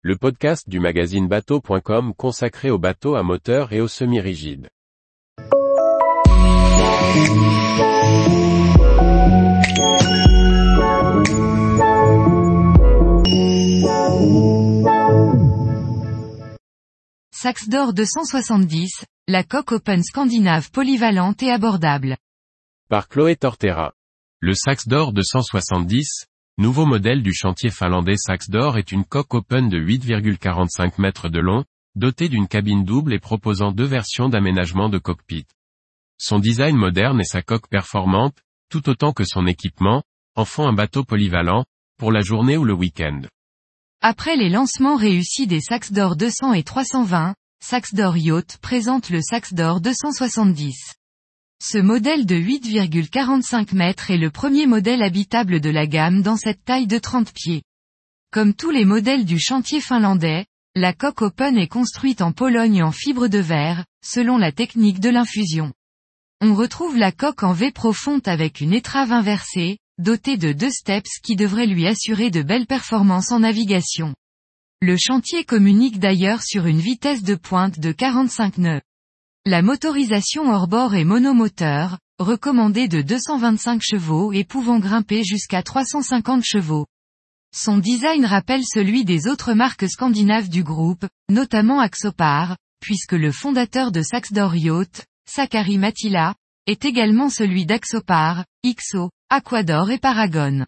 le podcast du magazine bateau.com consacré aux bateaux à moteur et aux semi-rigides. Saxe d'or 270, la coque open scandinave polyvalente et abordable. Par Chloé Tortera. Le Saxe d'or 270, nouveau modèle du chantier finlandais Saxe d'or est une coque open de 8,45 mètres de long, dotée d'une cabine double et proposant deux versions d'aménagement de cockpit. Son design moderne et sa coque performante, tout autant que son équipement, en font un bateau polyvalent, pour la journée ou le week-end. Après les lancements réussis des Saxe d'or 200 et 320, Saxe d'or Yacht présente le Saxe d'or 270. Ce modèle de 8,45 mètres est le premier modèle habitable de la gamme dans cette taille de 30 pieds. Comme tous les modèles du chantier finlandais, la coque open est construite en Pologne en fibre de verre, selon la technique de l'infusion. On retrouve la coque en V profonde avec une étrave inversée, doté de deux steps qui devraient lui assurer de belles performances en navigation. Le chantier communique d'ailleurs sur une vitesse de pointe de 45 nœuds. La motorisation hors-bord est monomoteur, recommandée de 225 chevaux et pouvant grimper jusqu'à 350 chevaux. Son design rappelle celui des autres marques scandinaves du groupe, notamment Axopar, puisque le fondateur de Saxdor Yacht, Sakari Matila, est également celui d'Axopar, Ixo, Aquador et Paragon.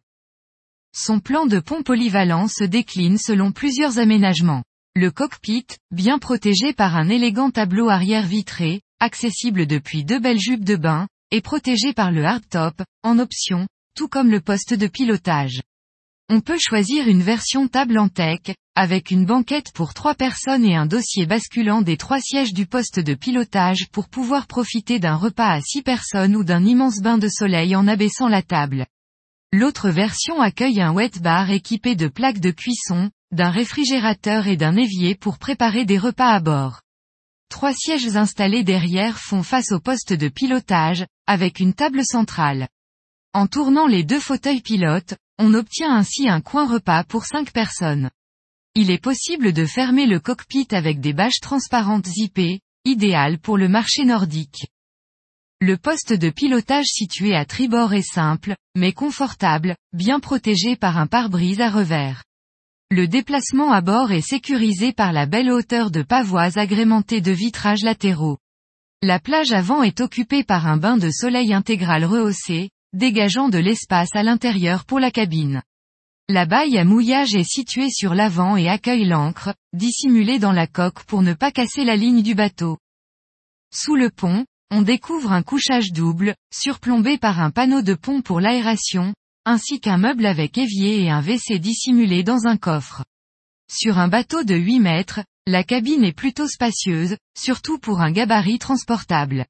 Son plan de pont polyvalent se décline selon plusieurs aménagements. Le cockpit, bien protégé par un élégant tableau arrière vitré, accessible depuis deux belles jupes de bain, est protégé par le hardtop, en option, tout comme le poste de pilotage. On peut choisir une version table en tech, avec une banquette pour trois personnes et un dossier basculant des trois sièges du poste de pilotage pour pouvoir profiter d'un repas à six personnes ou d'un immense bain de soleil en abaissant la table. L'autre version accueille un wet bar équipé de plaques de cuisson, d'un réfrigérateur et d'un évier pour préparer des repas à bord. Trois sièges installés derrière font face au poste de pilotage, avec une table centrale. En tournant les deux fauteuils pilotes, on obtient ainsi un coin repas pour cinq personnes. Il est possible de fermer le cockpit avec des bâches transparentes zippées, idéal pour le marché nordique. Le poste de pilotage situé à tribord est simple, mais confortable, bien protégé par un pare-brise à revers. Le déplacement à bord est sécurisé par la belle hauteur de pavoise agrémentée de vitrages latéraux. La plage avant est occupée par un bain de soleil intégral rehaussé, dégageant de l'espace à l'intérieur pour la cabine. La baille à mouillage est située sur l'avant et accueille l'ancre, dissimulée dans la coque pour ne pas casser la ligne du bateau. Sous le pont, on découvre un couchage double, surplombé par un panneau de pont pour l'aération, ainsi qu'un meuble avec évier et un WC dissimulé dans un coffre. Sur un bateau de 8 mètres, la cabine est plutôt spacieuse, surtout pour un gabarit transportable.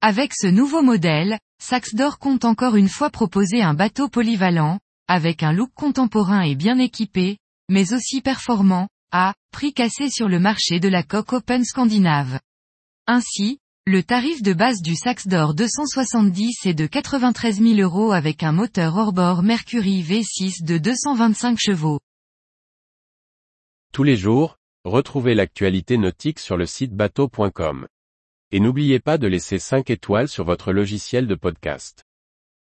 Avec ce nouveau modèle, Saxdor compte encore une fois proposer un bateau polyvalent, avec un look contemporain et bien équipé, mais aussi performant, à prix cassé sur le marché de la coque open scandinave. Ainsi, le tarif de base du Saxdor 270 est de 93 000 euros avec un moteur hors-bord Mercury V6 de 225 chevaux. Tous les jours, retrouvez l'actualité nautique sur le site bateau.com. Et n'oubliez pas de laisser 5 étoiles sur votre logiciel de podcast.